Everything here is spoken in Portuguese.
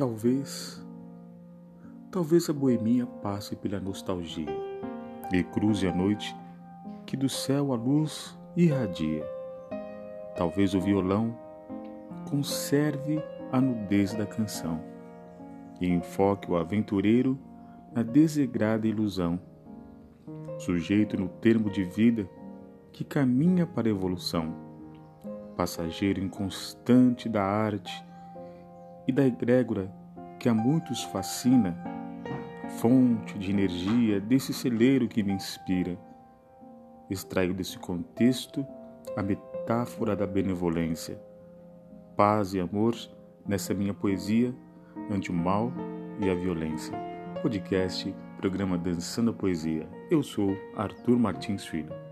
Talvez, talvez a boemia passe pela nostalgia e cruze a noite que do céu a luz irradia. Talvez o violão conserve a nudez da canção e enfoque o aventureiro na desregrada ilusão, sujeito no termo de vida que caminha para a evolução, passageiro inconstante da arte e da egrégora que a muitos fascina, fonte de energia desse celeiro que me inspira. Extraio desse contexto a metáfora da benevolência, paz e amor nessa minha poesia ante o mal e a violência. Podcast, programa Dançando a Poesia. Eu sou Arthur Martins Filho.